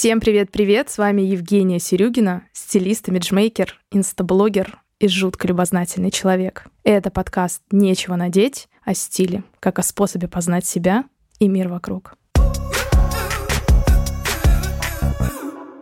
Всем привет-привет! С вами Евгения Серюгина, стилист, имиджмейкер, инстаблогер и жутко любознательный человек. Это подкаст «Нечего надеть» о стиле, как о способе познать себя и мир вокруг.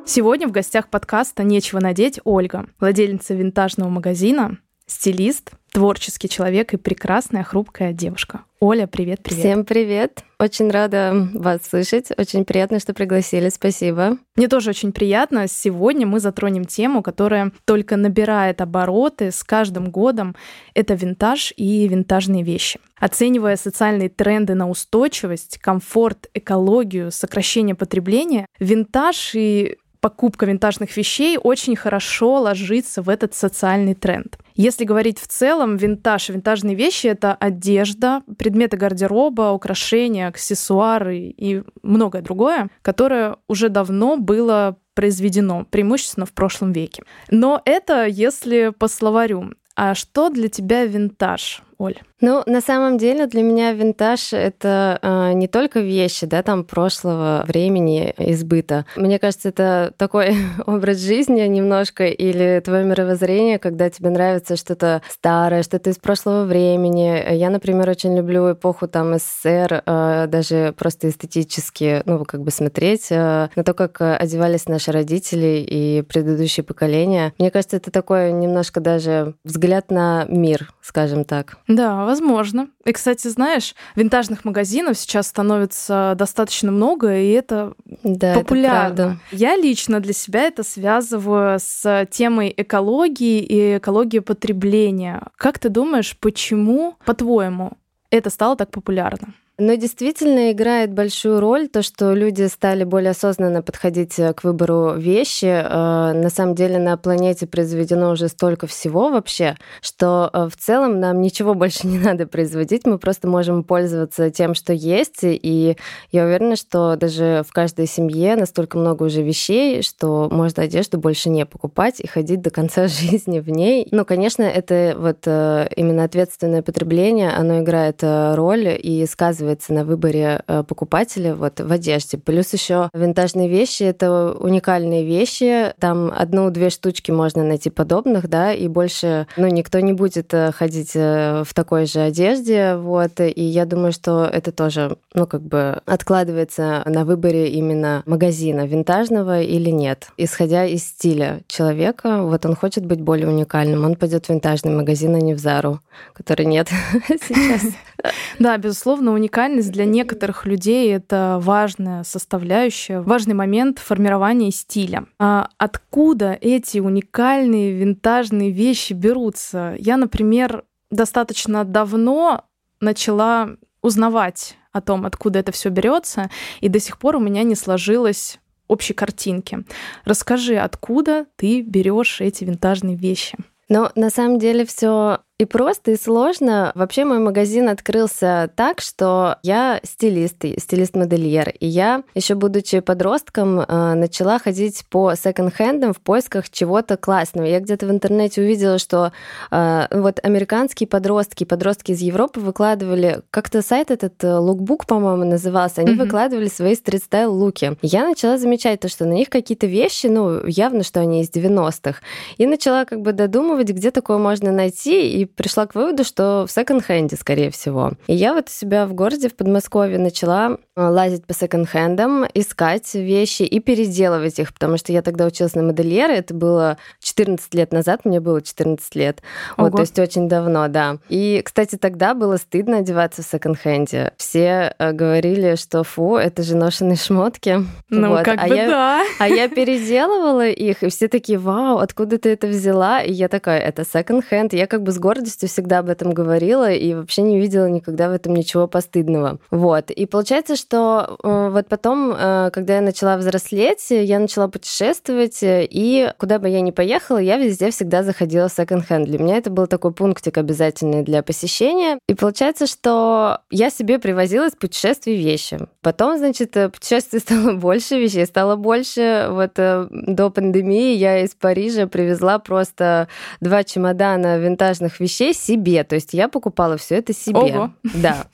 Сегодня в гостях подкаста «Нечего надеть» Ольга, владельница винтажного магазина, стилист, творческий человек и прекрасная хрупкая девушка. Оля, привет, привет. Всем привет. Очень рада вас слышать. Очень приятно, что пригласили. Спасибо. Мне тоже очень приятно. Сегодня мы затронем тему, которая только набирает обороты с каждым годом. Это винтаж и винтажные вещи. Оценивая социальные тренды на устойчивость, комфорт, экологию, сокращение потребления, винтаж и покупка винтажных вещей очень хорошо ложится в этот социальный тренд. Если говорить в целом, винтаж, винтажные вещи — это одежда, предметы гардероба, украшения, аксессуары и многое другое, которое уже давно было произведено, преимущественно в прошлом веке. Но это если по словарю. А что для тебя винтаж, Оль? Ну, на самом деле для меня винтаж — это э, не только вещи, да, там прошлого времени, избыта. Мне кажется, это такой образ жизни немножко или твое мировоззрение, когда тебе нравится что-то старое, что-то из прошлого времени. Я, например, очень люблю эпоху там СССР, э, даже просто эстетически, ну, как бы смотреть э, на то, как одевались наши родители и предыдущие поколения. Мне кажется, это такой немножко даже взгляд на мир, скажем так. Да, возможно. И, кстати, знаешь, винтажных магазинов сейчас становится достаточно много, и это да, популярно. Это Я лично для себя это связываю с темой экологии и экологии потребления. Как ты думаешь, почему, по-твоему, это стало так популярно? Но действительно играет большую роль то, что люди стали более осознанно подходить э, к выбору вещи. Э, на самом деле на планете произведено уже столько всего вообще, что э, в целом нам ничего больше не надо производить, мы просто можем пользоваться тем, что есть. И я уверена, что даже в каждой семье настолько много уже вещей, что можно одежду больше не покупать и ходить до конца жизни в ней. Ну, конечно, это вот именно ответственное потребление, оно играет роль и сказывает сказывается на выборе э, покупателя вот в одежде. Плюс еще винтажные вещи — это уникальные вещи. Там одну-две штучки можно найти подобных, да, и больше, ну, никто не будет э, ходить э, в такой же одежде, вот. И я думаю, что это тоже, ну, как бы откладывается на выборе именно магазина, винтажного или нет. Исходя из стиля человека, вот он хочет быть более уникальным, он пойдет в винтажный магазин, а не в Зару, который нет сейчас. Да, безусловно, уникальность для некоторых людей это важная составляющая, важный момент формирования стиля. А откуда эти уникальные винтажные вещи берутся? Я, например, достаточно давно начала узнавать о том, откуда это все берется, и до сих пор у меня не сложилось общей картинки. Расскажи, откуда ты берешь эти винтажные вещи? Но на самом деле все и просто, и сложно. Вообще мой магазин открылся так, что я стилист, стилист-модельер. И я, еще будучи подростком, э, начала ходить по секонд-хендам в поисках чего-то классного. Я где-то в интернете увидела, что э, вот американские подростки, подростки из Европы выкладывали, как-то сайт этот, лукбук, по-моему, назывался, они mm-hmm. выкладывали свои стрит-стайл луки. Я начала замечать то, что на них какие-то вещи, ну, явно, что они из 90-х. И начала как бы додумывать, где такое можно найти, и пришла к выводу, что в секонд-хенде, скорее всего. И я вот себя в городе, в Подмосковье, начала лазить по секонд-хендам, искать вещи и переделывать их, потому что я тогда училась на модельера, это было 14 лет назад, мне было 14 лет. Ого. Вот, то есть очень давно, да. И, кстати, тогда было стыдно одеваться в секонд-хенде. Все э, говорили, что фу, это же ношеные шмотки. Ну, вот. как а бы я, да. А я переделывала их, и все такие, вау, откуда ты это взяла? И я такая, это секонд-хенд. Я как бы с гордостью всегда об этом говорила и вообще не видела никогда в этом ничего постыдного. Вот. И получается, что э, вот потом, э, когда я начала взрослеть, я начала путешествовать, и куда бы я ни поехала, я везде всегда заходила в секонд-хенд. Для меня это был такой пунктик обязательный для посещения. И получается, что я себе привозила из путешествий вещи. Потом, значит, путешествий стало больше вещей, стало больше. Вот э, до пандемии я из Парижа привезла просто два чемодана винтажных вещей себе. То есть я покупала все это себе. Ого. Да.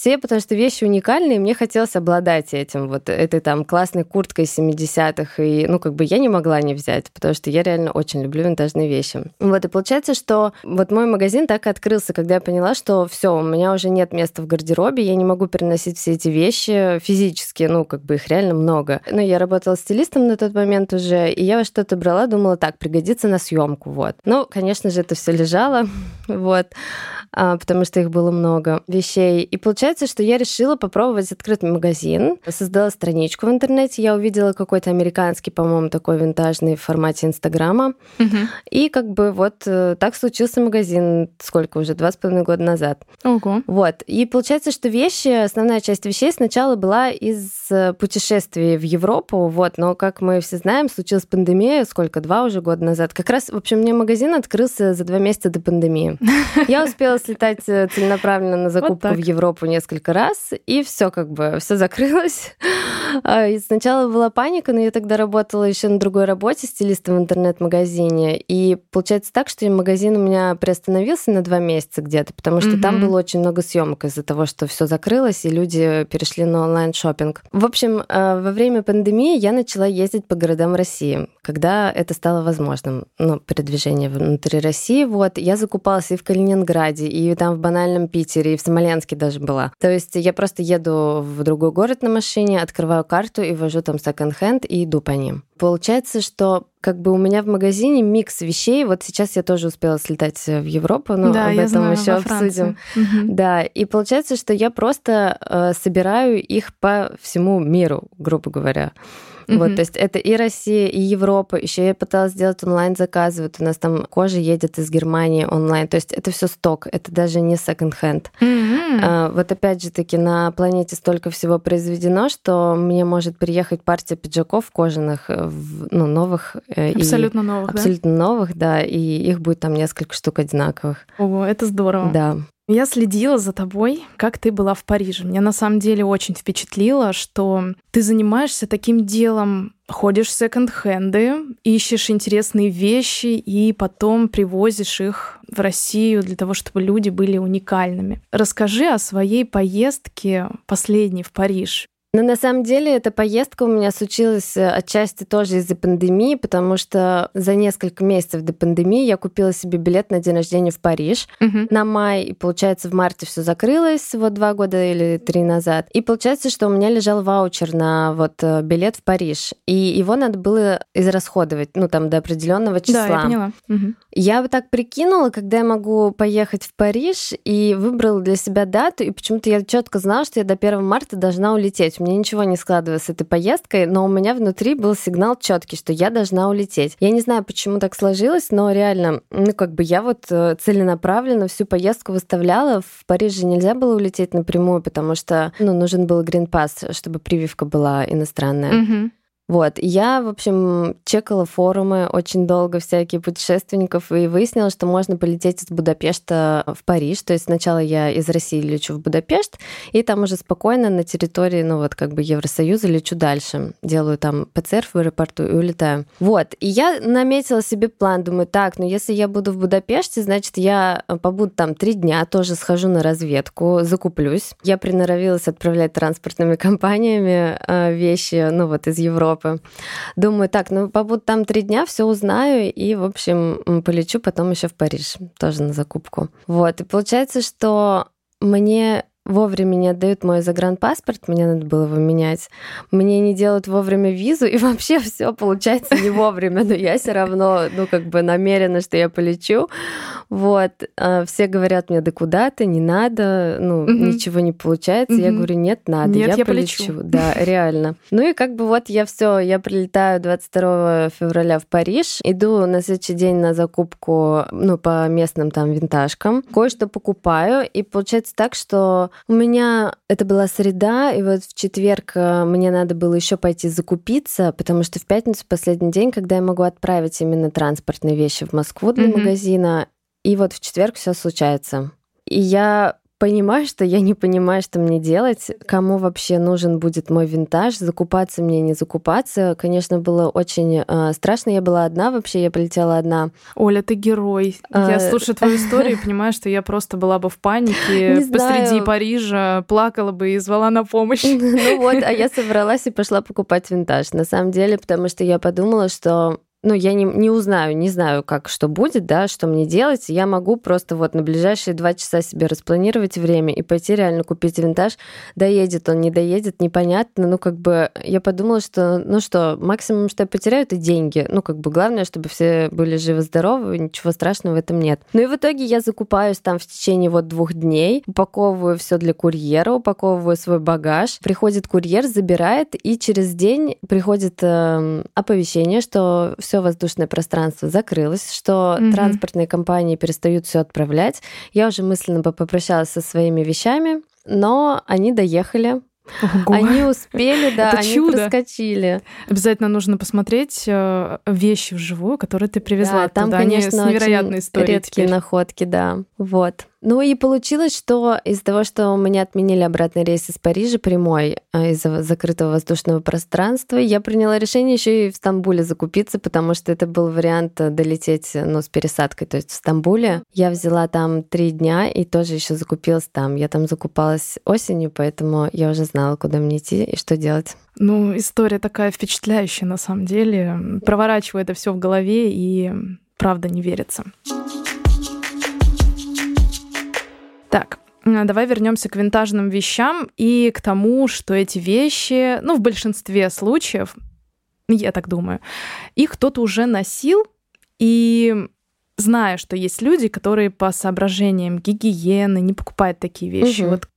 Все, потому что вещи уникальные, мне хотелось обладать этим, вот этой там классной курткой 70-х, и, ну, как бы я не могла не взять, потому что я реально очень люблю винтажные вещи. Вот, и получается, что вот мой магазин так и открылся, когда я поняла, что все, у меня уже нет места в гардеробе, я не могу переносить все эти вещи физически, ну, как бы их реально много. Ну, я работала стилистом на тот момент уже, и я во что-то брала, думала, так, пригодится на съемку, вот. Ну, конечно же, это все лежало, вот, а, потому что их было много вещей. И получается, что я решила попробовать открыть магазин, создала страничку в интернете, я увидела какой-то американский, по-моему, такой винтажный в формате Инстаграма, угу. и как бы вот э, так случился магазин, сколько уже, два с половиной года назад. Ого. Вот, и получается, что вещи, основная часть вещей сначала была из э, путешествий в Европу, вот, но, как мы все знаем, случилась пандемия, сколько, два уже года назад. Как раз, в общем, мне магазин открылся за два месяца до пандемии. Я успела слетать э, целенаправленно на закупку в Европу несколько раз, и все как бы, все закрылось. А, и сначала была паника, но я тогда работала еще на другой работе, стилистом в интернет-магазине. И получается так, что магазин у меня приостановился на два месяца где-то, потому что mm-hmm. там было очень много съемок из-за того, что все закрылось, и люди перешли на онлайн шопинг. В общем, э, во время пандемии я начала ездить по городам России, когда это стало возможным, ну, передвижение внутри России. Вот, я закупалась и в Калининграде, и там в банальном Питере, и в Смоленске даже была. То есть я просто еду в другой город на машине, открываю карту и вожу там секонд-хенд и иду по ним. Получается, что как бы у меня в магазине микс вещей. Вот сейчас я тоже успела слетать в Европу, но да, об этом знаю, еще обсудим. Угу. Да, и получается, что я просто э, собираю их по всему миру, грубо говоря. Mm-hmm. Вот, то есть это и Россия, и Европа. Еще я пыталась сделать онлайн-заказы. Вот у нас там кожа едет из Германии онлайн. То есть это все сток, это даже не секонд-хенд. Mm-hmm. А, вот опять же таки на планете столько всего произведено, что мне может приехать партия пиджаков кожаных, э, ну, новых. Э, абсолютно и, новых, Абсолютно да? новых, да, и их будет там несколько штук одинаковых. Ого, это здорово. Да. Я следила за тобой, как ты была в Париже. Меня на самом деле очень впечатлило, что ты занимаешься таким делом, ходишь в секонд-хенды, ищешь интересные вещи и потом привозишь их в Россию для того, чтобы люди были уникальными. Расскажи о своей поездке последней в Париж. Но на самом деле эта поездка у меня случилась э, отчасти тоже из-за пандемии, потому что за несколько месяцев до пандемии я купила себе билет на день рождения в Париж угу. на май, и получается в марте все закрылось вот два года или три назад. И получается, что у меня лежал ваучер на вот э, билет в Париж, и его надо было израсходовать, ну там до определенного числа. Да, я поняла. Угу. Я вот так прикинула, когда я могу поехать в Париж, и выбрала для себя дату, и почему-то я четко знала, что я до 1 марта должна улететь у меня ничего не складывалось с этой поездкой, но у меня внутри был сигнал четкий, что я должна улететь. Я не знаю, почему так сложилось, но реально, ну, как бы я вот э, целенаправленно всю поездку выставляла. В Париже нельзя было улететь напрямую, потому что, ну, нужен был грин-пас, чтобы прививка была иностранная. Mm-hmm. Вот, я, в общем, чекала форумы очень долго всякие путешественников и выяснила, что можно полететь из Будапешта в Париж. То есть сначала я из России лечу в Будапешт, и там уже спокойно на территории, ну вот как бы Евросоюза лечу дальше. Делаю там ПЦР в аэропорту и улетаю. Вот, и я наметила себе план, думаю, так, ну если я буду в Будапеште, значит, я побуду там три дня, тоже схожу на разведку, закуплюсь. Я приноровилась отправлять транспортными компаниями э, вещи, ну вот из Европы Европы. Думаю, так, ну побуду там три дня, все узнаю и, в общем, полечу потом еще в Париж, тоже на закупку. Вот, и получается, что мне вовремя не отдают мой загранпаспорт, мне надо было его менять. Мне не делают вовремя визу, и вообще все получается не вовремя, но я все равно, ну, как бы намерена, что я полечу. Вот. А все говорят мне, да куда ты, не надо, ну, угу. ничего не получается. Угу. Я говорю, нет, надо, нет, я, я полечу. полечу. Да, реально. Ну и как бы вот я все, я прилетаю 22 февраля в Париж, иду на следующий день на закупку, ну, по местным там винтажкам, кое-что покупаю, и получается так, что у меня это была среда, и вот в четверг э, мне надо было еще пойти закупиться, потому что в пятницу последний день, когда я могу отправить именно транспортные вещи в Москву для mm-hmm. магазина, и вот в четверг все случается. И я понимаю, что я не понимаю, что мне делать, кому вообще нужен будет мой винтаж, закупаться мне, не закупаться. Конечно, было очень э, страшно. Я была одна вообще, я полетела одна. Оля, ты герой. А... Я слушаю твою историю и понимаю, что я просто была бы в панике посреди Парижа, плакала бы и звала на помощь. Ну вот, а я собралась и пошла покупать винтаж. На самом деле, потому что я подумала, что ну, я не, не узнаю, не знаю, как что будет, да, что мне делать. Я могу просто вот на ближайшие два часа себе распланировать время и пойти реально купить винтаж. Доедет он, не доедет, непонятно. Ну, как бы я подумала, что, ну что, максимум, что я потеряю, это деньги. Ну, как бы главное, чтобы все были живы-здоровы, ничего страшного в этом нет. Ну и в итоге я закупаюсь там в течение вот двух дней, упаковываю все для курьера, упаковываю свой багаж. Приходит курьер, забирает, и через день приходит э, оповещение, что все воздушное пространство закрылось, что mm-hmm. транспортные компании перестают все отправлять. Я уже мысленно попрощалась со своими вещами, но они доехали. Ого. Они успели, да, Это они чудо. проскочили. Обязательно нужно посмотреть э, вещи вживую, которые ты привезла. Да, там, туда. конечно, они с невероятной историей редкие теперь. находки, да. Вот. Ну и получилось, что из-за того, что меня отменили обратный рейс из Парижа прямой а, из-за закрытого воздушного пространства, я приняла решение еще и в Стамбуле закупиться, потому что это был вариант э, долететь ну, с пересадкой. То есть в Стамбуле я взяла там три дня и тоже еще закупилась там. Я там закупалась осенью, поэтому я уже знала, куда мне идти и что делать. Ну, история такая впечатляющая на самом деле. Проворачиваю это все в голове и правда не верится. Так, давай вернемся к винтажным вещам и к тому, что эти вещи, ну, в большинстве случаев, я так думаю, их кто-то уже носил, и зная, что есть люди, которые по соображениям гигиены не покупают такие вещи. Угу. Вот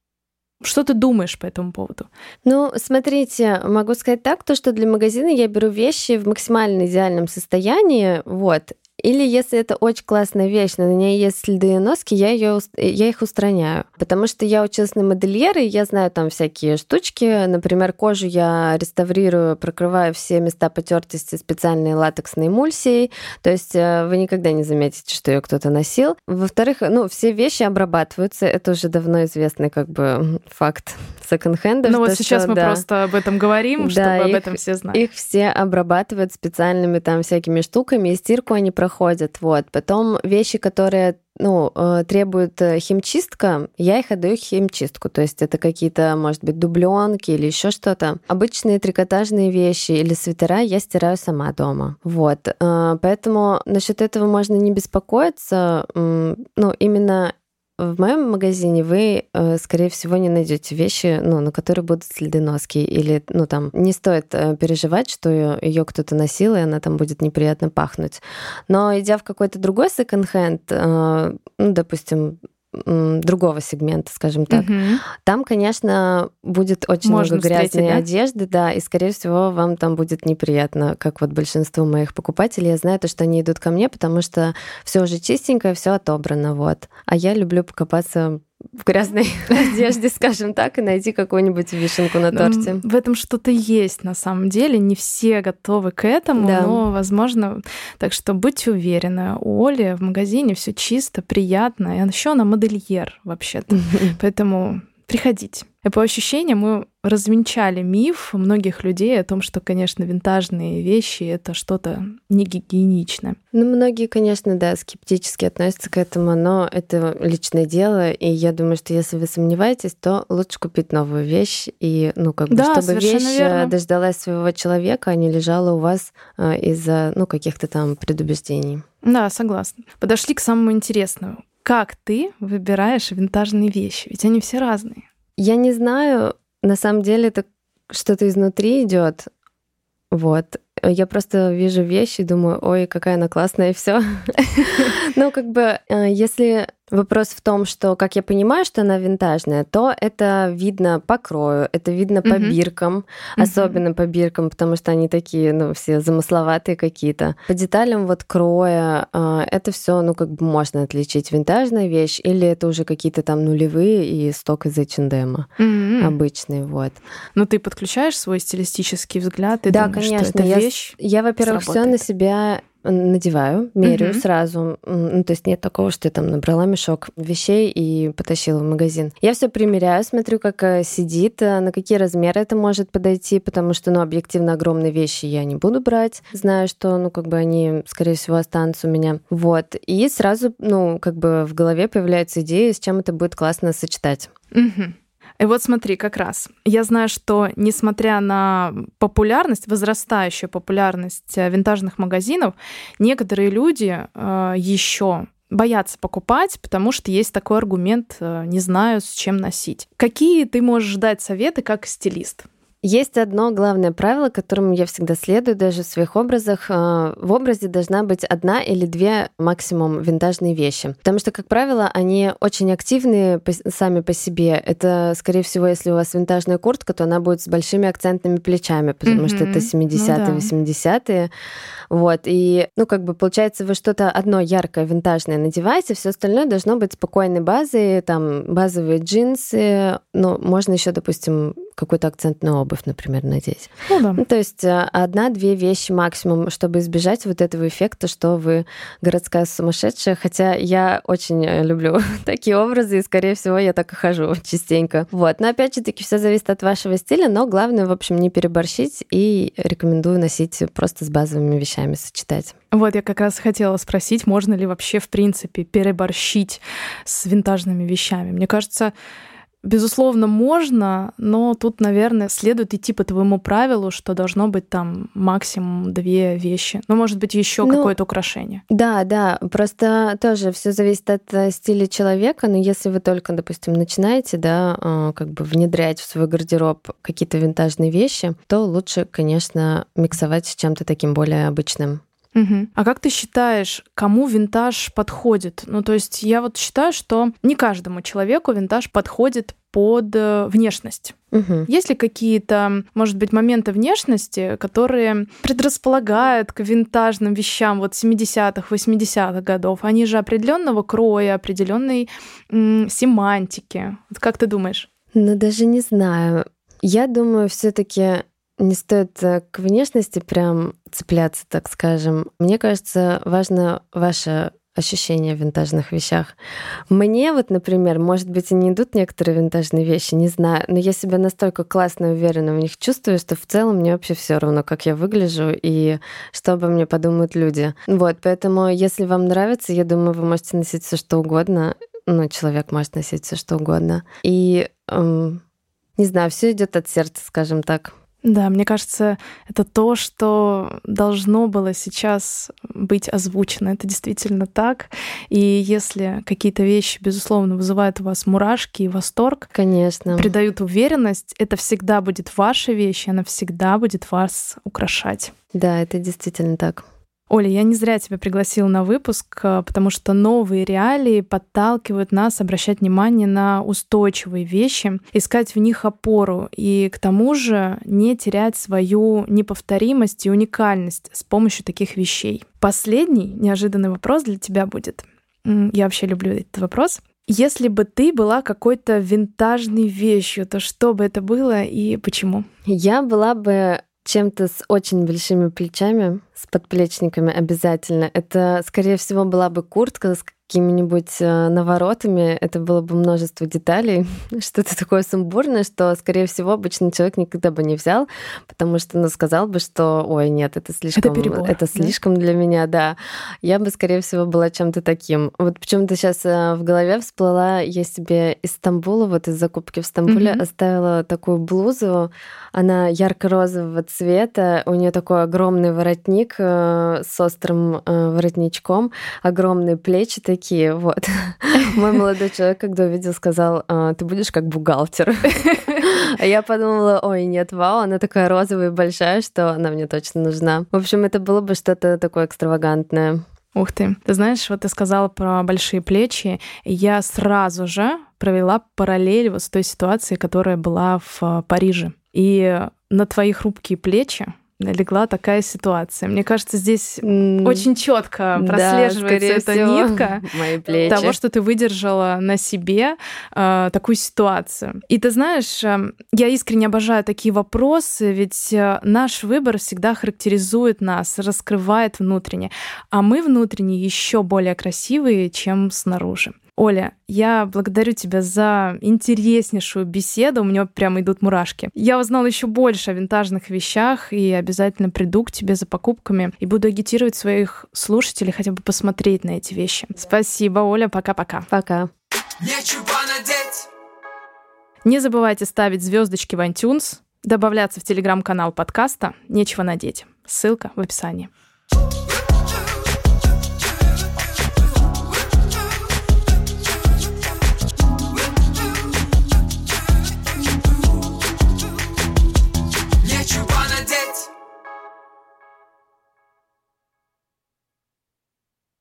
что ты думаешь по этому поводу? Ну, смотрите, могу сказать так, то, что для магазина я беру вещи в максимально идеальном состоянии, вот, или если это очень классная вещь, но на ней есть следы и носки, я, ее, я их устраняю. Потому что я училась на модельеры, и я знаю там всякие штучки. Например, кожу я реставрирую, прокрываю все места потертости специальной латексной эмульсией. То есть э, вы никогда не заметите, что ее кто-то носил. Во-вторых, ну, все вещи обрабатываются. Это уже давно известный как бы факт секонд-хендов. Ну вот сейчас что, мы да, просто об этом говорим, да, чтобы их, об этом все знали. Их все обрабатывают специальными там всякими штуками, и стирку они проходят. Вот. Потом вещи, которые ну, э, требуют э, химчистка, я их отдаю химчистку. То есть это какие-то, может быть, дубленки или еще что-то. Обычные трикотажные вещи или свитера я стираю сама дома. Вот. Э, поэтому насчет этого можно не беспокоиться. Ну, именно в моем магазине вы, э, скорее всего, не найдете вещи, ну, на которые будут следы носки. Или, ну, там, не стоит э, переживать, что ее кто-то носил, и она там будет неприятно пахнуть. Но идя в какой-то другой секонд-хенд, э, ну, допустим, другого сегмента, скажем так. Угу. Там, конечно, будет очень Можно много грязной да? одежды, да, и, скорее всего, вам там будет неприятно, как вот большинству моих покупателей. Я знаю то, что они идут ко мне, потому что все уже чистенькое, все отобрано, вот. А я люблю покопаться в грязной одежде, скажем так, и найти какую-нибудь вишенку на торте. В этом что-то есть на самом деле. Не все готовы к этому, да. но, возможно, так что будьте уверены, у Оли в магазине все чисто, приятно. И еще она модельер вообще-то. Поэтому приходите. И по ощущениям мы развенчали миф многих людей о том, что, конечно, винтажные вещи — это что-то не гигиеничное. Ну, многие, конечно, да, скептически относятся к этому, но это личное дело, и я думаю, что если вы сомневаетесь, то лучше купить новую вещь, и, ну, как бы, да, чтобы вещь э, верно. дождалась своего человека, а не лежала у вас э, из-за, ну, каких-то там предубеждений. Да, согласна. Подошли к самому интересному. Как ты выбираешь винтажные вещи? Ведь они все разные. Я не знаю, на самом деле это что-то изнутри идет. Вот. Я просто вижу вещи и думаю, ой, какая она классная, и все. Ну, как бы, э, если Вопрос в том, что, как я понимаю, что она винтажная, то это видно по крою, это видно по uh-huh. биркам, uh-huh. особенно по биркам, потому что они такие, ну, все замысловатые какие-то. По деталям вот кроя а, это все, ну, как бы можно отличить винтажная вещь или это уже какие-то там нулевые и сток из H&M uh-huh. обычные, вот. Ну, ты подключаешь свой стилистический взгляд и да, думаешь, конечно, что эта я, вещь Я, во-первых, все на себя надеваю, меряю угу. сразу. Ну, то есть нет такого, что я там набрала мешок вещей и потащила в магазин. Я все примеряю, смотрю, как э, сидит, э, на какие размеры это может подойти, потому что, ну, объективно огромные вещи я не буду брать. Знаю, что, ну, как бы они, скорее всего, останутся у меня. Вот. И сразу, ну, как бы в голове появляется идея, с чем это будет классно сочетать. Угу. И вот смотри, как раз. Я знаю, что несмотря на популярность, возрастающую популярность э, винтажных магазинов, некоторые люди э, еще боятся покупать, потому что есть такой аргумент, э, не знаю, с чем носить. Какие ты можешь дать советы как стилист? Есть одно главное правило, которому я всегда следую даже в своих образах. А, в образе должна быть одна или две максимум винтажные вещи. Потому что, как правило, они очень активные сами по себе. Это, скорее всего, если у вас винтажная куртка, то она будет с большими акцентными плечами, потому mm-hmm. что это 70-е, ну, да. 80-е. Вот. И, ну, как бы, получается, вы что-то одно яркое, винтажное надеваете, все остальное должно быть спокойной базой, там, базовые джинсы, ну, можно еще, допустим, какую-то акцентную обувь, например, надеть. Ну, да. ну, то есть э, одна-две вещи максимум, чтобы избежать вот этого эффекта, что вы городская сумасшедшая. Хотя я очень э, люблю такие образы, и, скорее всего, я так и хожу частенько. Вот. Но опять же таки все зависит от вашего стиля, но главное, в общем, не переборщить и рекомендую носить просто с базовыми вещами сочетать. Вот я как раз хотела спросить, можно ли вообще, в принципе, переборщить с винтажными вещами. Мне кажется, Безусловно, можно, но тут, наверное, следует идти по твоему правилу, что должно быть там максимум две вещи. Ну, может быть, еще ну, какое-то украшение. Да, да. Просто тоже все зависит от э, стиля человека. Но если вы только, допустим, начинаете, да, э, как бы внедрять в свой гардероб какие-то винтажные вещи, то лучше, конечно, миксовать с чем-то таким более обычным. Угу. А как ты считаешь, кому винтаж подходит? Ну, то есть я вот считаю, что не каждому человеку винтаж подходит под э, внешность. Угу. Есть ли какие-то, может быть, моменты внешности, которые предрасполагают к винтажным вещам вот 70-х, 80-х годов? Они же определенного кроя, определенной м- семантики. Вот как ты думаешь? Ну, даже не знаю. Я думаю, все-таки не стоит э, к внешности прям цепляться, так скажем. Мне кажется, важно ваше ощущение в винтажных вещах. Мне вот, например, может быть, и не идут некоторые винтажные вещи, не знаю, но я себя настолько классно и уверенно в них чувствую, что в целом мне вообще все равно, как я выгляжу и что обо мне подумают люди. Вот, поэтому, если вам нравится, я думаю, вы можете носить все что угодно. Ну, человек может носить все что угодно. И эм, не знаю, все идет от сердца, скажем так. Да, мне кажется, это то, что должно было сейчас быть озвучено. Это действительно так. И если какие-то вещи, безусловно, вызывают у вас мурашки и восторг, конечно, придают уверенность, это всегда будет ваша вещь, она всегда будет вас украшать. Да, это действительно так. Оля, я не зря тебя пригласила на выпуск, а, потому что новые реалии подталкивают нас обращать внимание на устойчивые вещи, искать в них опору и к тому же не терять свою неповторимость и уникальность с помощью таких вещей. Последний неожиданный вопрос для тебя будет. Я вообще люблю этот вопрос. Если бы ты была какой-то винтажной вещью, то что бы это было и почему? Я была бы чем-то с очень большими плечами, с подплечниками обязательно. Это, скорее всего, была бы куртка с какими-нибудь э, наворотами, это было бы множество деталей, что-то такое сумбурное, что, скорее всего, обычный человек никогда бы не взял, потому что, ну, сказал бы, что, ой, нет, это слишком, это, перебор, это слишком да? для меня, да. Я бы, скорее всего, была чем-то таким. Вот почему-то сейчас э, в голове всплыла, я себе из Стамбула, вот из закупки в Стамбуле mm-hmm. оставила такую блузу, она ярко-розового цвета, у нее такой огромный воротник э, с острым воротничком, огромные плечи такие, такие, вот. Мой молодой человек, когда увидел, сказал, «А, ты будешь как бухгалтер. А я подумала, ой, нет, вау, она такая розовая и большая, что она мне точно нужна. В общем, это было бы что-то такое экстравагантное. Ух ты. Ты знаешь, вот ты сказала про большие плечи. Я сразу же провела параллель вот с той ситуацией, которая была в Париже. И на твои хрупкие плечи легла такая ситуация. Мне кажется, здесь mm. очень четко прослеживается да, эта всего, нитка мои плечи. того, что ты выдержала на себе э, такую ситуацию. И ты знаешь, э, я искренне обожаю такие вопросы, ведь э, наш выбор всегда характеризует нас, раскрывает внутренне, а мы внутренне еще более красивые, чем снаружи. Оля, я благодарю тебя за интереснейшую беседу. У меня прямо идут мурашки. Я узнала еще больше о винтажных вещах и обязательно приду к тебе за покупками и буду агитировать своих слушателей хотя бы посмотреть на эти вещи. Спасибо, Оля. Пока-пока. Пока. Не забывайте ставить звездочки в iTunes, добавляться в телеграм-канал подкаста «Нечего надеть». Ссылка в описании.